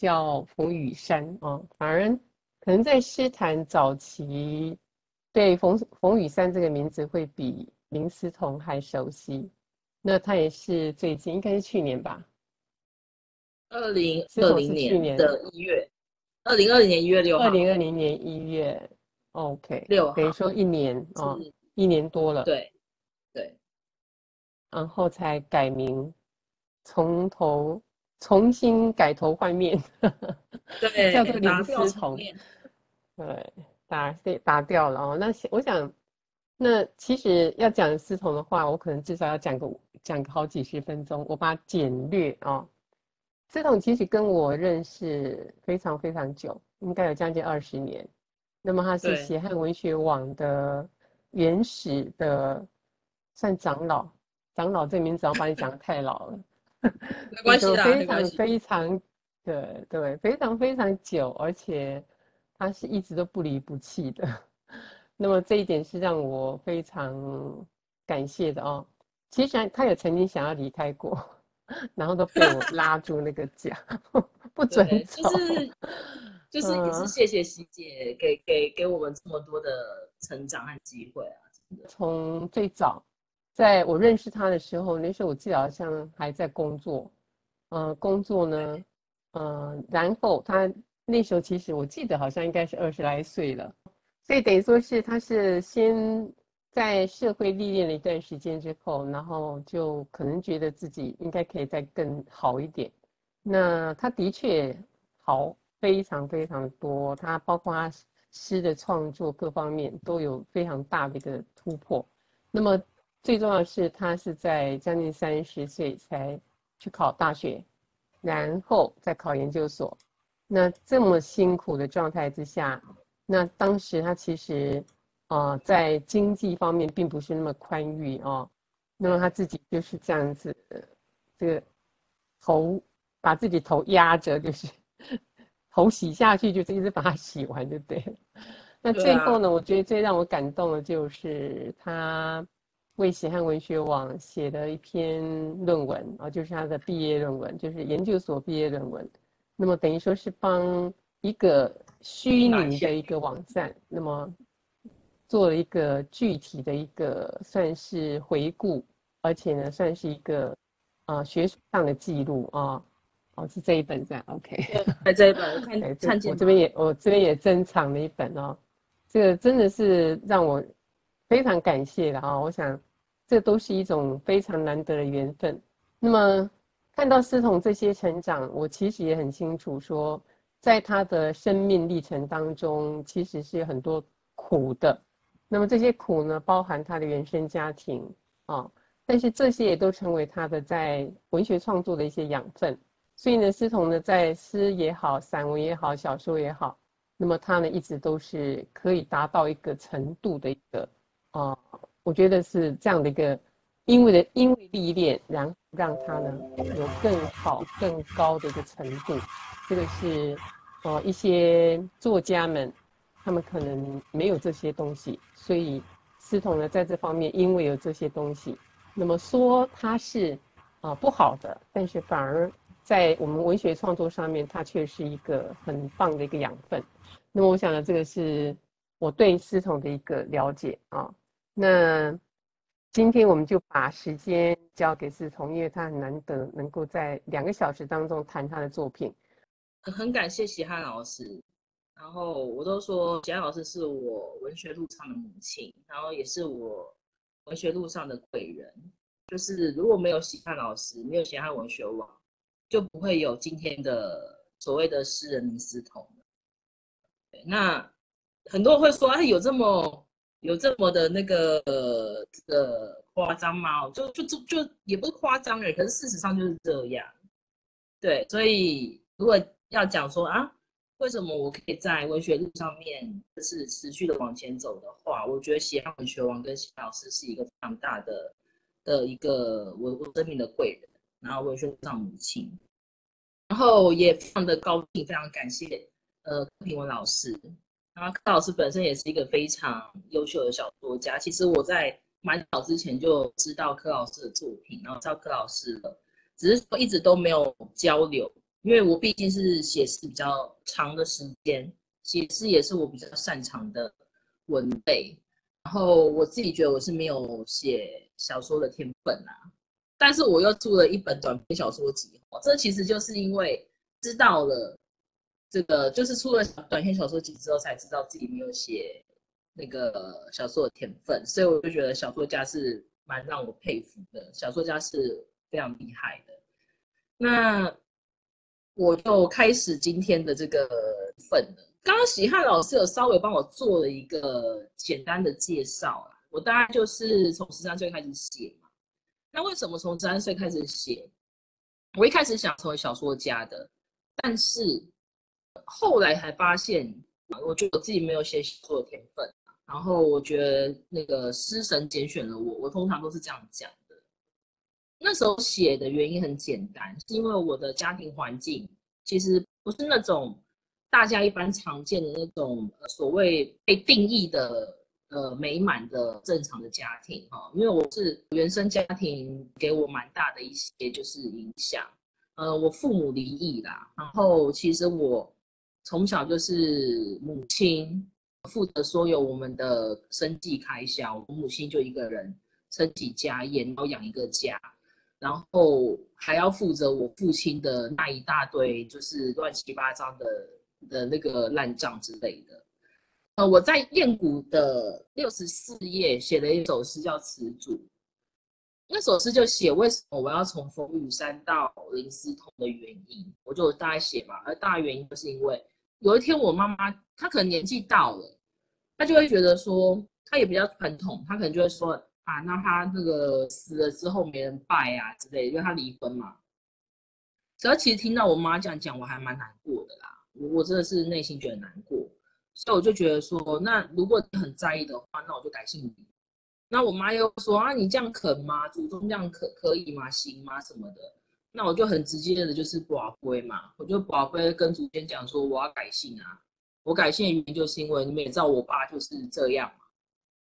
叫冯雨山啊，反而可能在诗坛早期，对冯冯雨山这个名字会比林思彤还熟悉。那他也是最近，应该是去年吧，二零二零年的一月，二零二零年一月六号，二零二零年一月，OK，六等于说一年哦，一年多了，对对，然后才改名，从头重新改头换面，对，叫做林思彤，对，打对打掉了哦。那我想，那其实要讲思彤的话，我可能至少要讲个。讲个好几十分钟，我把它简略啊。思彤其实跟我认识非常非常久，应该有将近二十年。那么他是协汉文学网的原始的，算长老。长老这名字我把你讲的太老了，没关系的非常非常，对对，非常非常久，而且他是一直都不离不弃的。那么这一点是让我非常感谢的哦。其实他也曾经想要离开过，然后都被我拉住那个脚，不准走。就是就是也是谢谢希姐给给给我们这么多的成长和机会啊！从最早在我认识他的时候，那时候我记得好像还在工作，嗯，工作呢，嗯，然后他那时候其实我记得好像应该是二十来岁了，所以等于说是他是先。在社会历练了一段时间之后，然后就可能觉得自己应该可以再更好一点。那他的确好非常非常多，他包括他诗的创作各方面都有非常大的一个突破。那么最重要的是，他是在将近三十岁才去考大学，然后再考研究所。那这么辛苦的状态之下，那当时他其实。啊，在经济方面并不是那么宽裕哦，那么他自己就是这样子，这个头把自己头压着，就是 头洗下去，就是一直把它洗完就对了。那最后呢，我觉得最让我感动的就是他为西汉文学网写的一篇论文啊，就是他的毕业论文，就是研究所毕业论文。那么等于说是帮一个虚拟的一个网站，那么。做了一个具体的一个算是回顾，而且呢算是一个啊学术上的记录啊，哦是这一本在 OK，在这一本 看看见我这边也我这边也珍藏了一本哦，这个真的是让我非常感谢的啊，我想这都是一种非常难得的缘分。那么看到思彤这些成长，我其实也很清楚说，在他的生命历程当中，其实是有很多苦的。那么这些苦呢，包含他的原生家庭啊，但是这些也都成为他的在文学创作的一些养分。所以呢，思彤呢，在诗也好，散文也好，小说也好，那么他呢，一直都是可以达到一个程度的一个啊，我觉得是这样的一个，因为的因为历练，然后让他呢有更好、更高的一个程度。这个是呃一些作家们。他们可能没有这些东西，所以思彤呢，在这方面因为有这些东西，那么说它是啊不好的，但是反而在我们文学创作上面，它却是一个很棒的一个养分。那么我想呢，这个是我对思彤的一个了解啊。那今天我们就把时间交给思彤，因为他很难得能够在两个小时当中谈他的作品。很感谢喜汉老师。然后我都说，简老师是我文学路上的母亲，然后也是我文学路上的贵人。就是如果没有喜汉老师，没有喜汉文学网，就不会有今天的所谓的诗人林思彤。那很多人会说，哎，有这么有这么的那个这个夸张吗？就就就就也不是夸张哎，可是事实上就是这样。对，所以如果要讲说啊。为什么我可以在文学路上面就是持续的往前走的话，我觉得写汉文学王跟喜老师是一个非常大的的一个我我生命的贵人，然后文学路上母亲，然后也非常的高兴，非常感谢呃平文老师，然后柯老师本身也是一个非常优秀的小说家。其实我在蛮早之前就知道柯老师的作品，然后知道柯老师了，只是说一直都没有交流。因为我毕竟是写诗比较长的时间，写诗也是我比较擅长的文类。然后我自己觉得我是没有写小说的天分啊，但是我又出了一本短篇小说集，这其实就是因为知道了这个，就是出了短篇小说集之后，才知道自己没有写那个小说的天分，所以我就觉得小说家是蛮让我佩服的，小说家是非常厉害的。那我就开始今天的这个份了。刚刚喜汉老师有稍微帮我做了一个简单的介绍，我大概就是从十三岁开始写嘛。那为什么从十三岁开始写？我一开始想成为小说家的，但是后来才发现，我觉得我自己没有写小说的天分。然后我觉得那个诗神拣选了我，我通常都是这样讲的。那时候写的原因很简单，是因为我的家庭环境其实不是那种。大家一般常见的那种所谓被定义的呃美满的正常的家庭哈，因为我是原生家庭给我蛮大的一些就是影响，呃，我父母离异啦，然后其实我从小就是母亲负责所有我们的生计开销，我母亲就一个人撑起家业，然后养一个家，然后还要负责我父亲的那一大堆就是乱七八糟的。的那个烂账之类的，呃，我在燕谷的六十四页写了一首诗叫《词组》，那首诗就写为什么我要从风雨山到林思通的原因，我就大概写嘛，而大原因就是因为有一天我妈妈她可能年纪到了，她就会觉得说，她也比较传统，她可能就会说啊，那她那个死了之后没人拜啊之类，因为她离婚嘛。只要其实听到我妈这样讲，我还蛮难过的啦。我我真的是内心觉得难过，所以我就觉得说，那如果你很在意的话，那我就改姓李。那我妈又说啊，你这样肯吗？祖宗这样可可以吗？行吗？什么的？那我就很直接的，就是不归嘛。我就不归跟祖先讲说，我要改姓啊。我改姓的原因就是因为你们也知道，我爸就是这样嘛。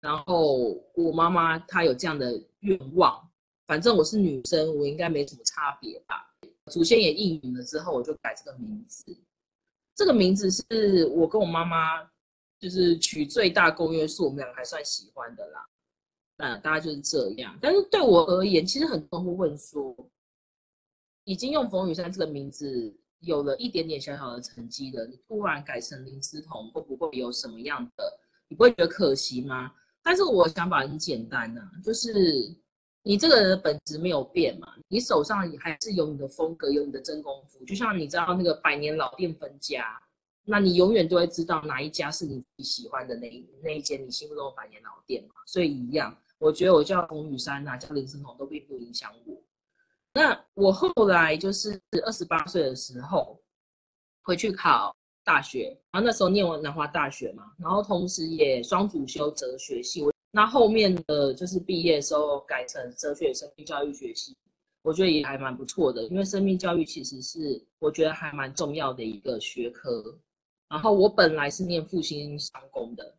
然后我妈妈她有这样的愿望，反正我是女生，我应该没什么差别吧。祖先也应允了之后，我就改这个名字。这个名字是我跟我妈妈就是取最大公约数，我们两个还算喜欢的啦。那大概就是这样。但是对我而言，其实很多人会问说，已经用冯雨山这个名字有了一点点小小的成绩的，你突然改成林思彤，会不会有什么样的？你不会觉得可惜吗？但是我想法很简单呐，就是。你这个人的本质没有变嘛？你手上还是有你的风格，有你的真功夫。就像你知道那个百年老店分家，那你永远都会知道哪一家是你喜欢的那那一间你心目中的百年老店嘛。所以一样，我觉得我叫冯雨山呐，叫林思彤都并不影响我。那我后来就是二十八岁的时候回去考大学，然后那时候念完南华大学嘛，然后同时也双主修哲学系。那后面的就是毕业的时候改成哲学生命教育学系，我觉得也还蛮不错的，因为生命教育其实是我觉得还蛮重要的一个学科。然后我本来是念复兴商工的，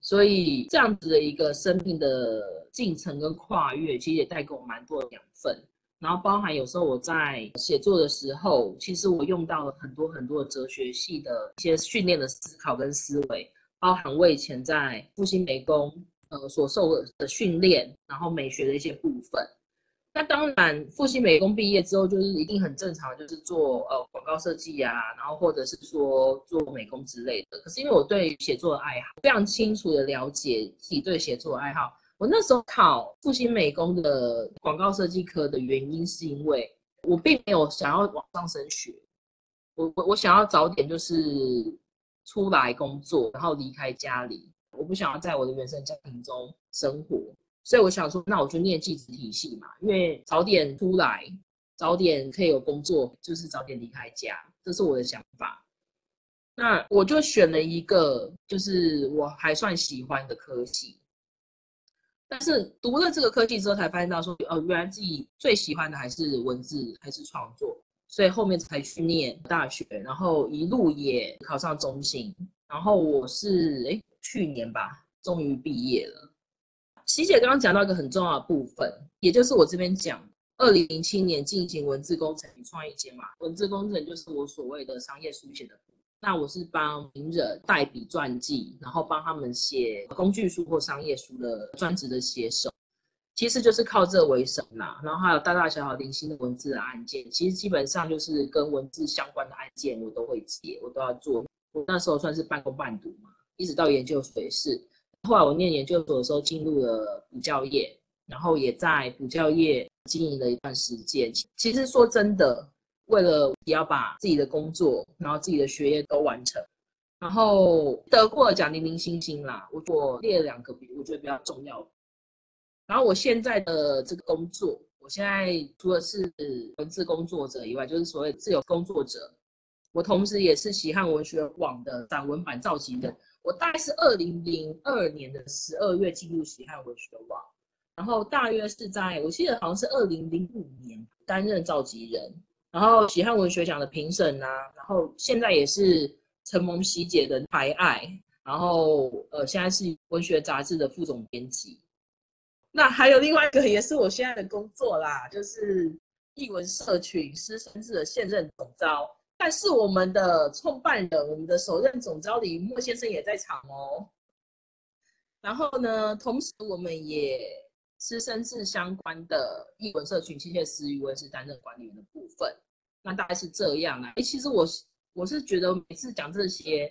所以这样子的一个生命的进程跟跨越，其实也带给我蛮多的养分。然后包含有时候我在写作的时候，其实我用到了很多很多哲学系的一些训练的思考跟思维，包含我以前在复兴美工。呃，所受的训练，然后美学的一些部分。那当然，复兴美工毕业之后，就是一定很正常，就是做呃广告设计啊，然后或者是说做美工之类的。可是因为我对写作的爱好非常清楚的了解自己对写作的爱好，我那时候考复兴美工的广告设计科的原因，是因为我并没有想要往上升学，我我我想要早点就是出来工作，然后离开家里。我不想要在我的原生家庭中生活，所以我想说，那我就念技职体系嘛，因为早点出来，早点可以有工作，就是早点离开家，这是我的想法。那我就选了一个，就是我还算喜欢的科系。但是读了这个科技之后，才发现到说，哦，原来自己最喜欢的还是文字，还是创作，所以后面才去念大学，然后一路也考上中心。然后我是哎。去年吧，终于毕业了。琪姐刚刚讲到一个很重要的部分，也就是我这边讲，二零零七年进行文字工程与创意节嘛。文字工程就是我所谓的商业书写的。那我是帮名人代笔传记，然后帮他们写工具书或商业书的专职的写手，其实就是靠这为生啦。然后还有大大小小零星的文字的案件，其实基本上就是跟文字相关的案件，我都会接，我都要做。我那时候算是半工半读嘛，一直到研究所是。后来我念研究所的时候，进入了补教业，然后也在补教业经营了一段时间。其实说真的。为了也要把自己的工作，然后自己的学业都完成，然后得过奖零零星星啦。我我列了两个比，我觉得比较重要。然后我现在的这个工作，我现在除了是文字工作者以外，就是所谓自由工作者。我同时也是喜汉文学网的散文版召集人。我大概是二零零二年的十二月进入喜汉文学网，然后大约是在我记得好像是二零零五年担任召集人。然后喜汉文学奖的评审啊，然后现在也是承蒙喜姐的抬爱，然后呃现在是文学杂志的副总编辑。那还有另外一个也是我现在的工作啦，就是译文社群师生制的现任总招。但是我们的创办人，我们的首任总招李莫先生也在场哦。然后呢，同时我们也。私生制相关的译文社群，机械师语文是担任管理员的部分，那大概是这样啊。哎，其实我我是觉得每次讲这些，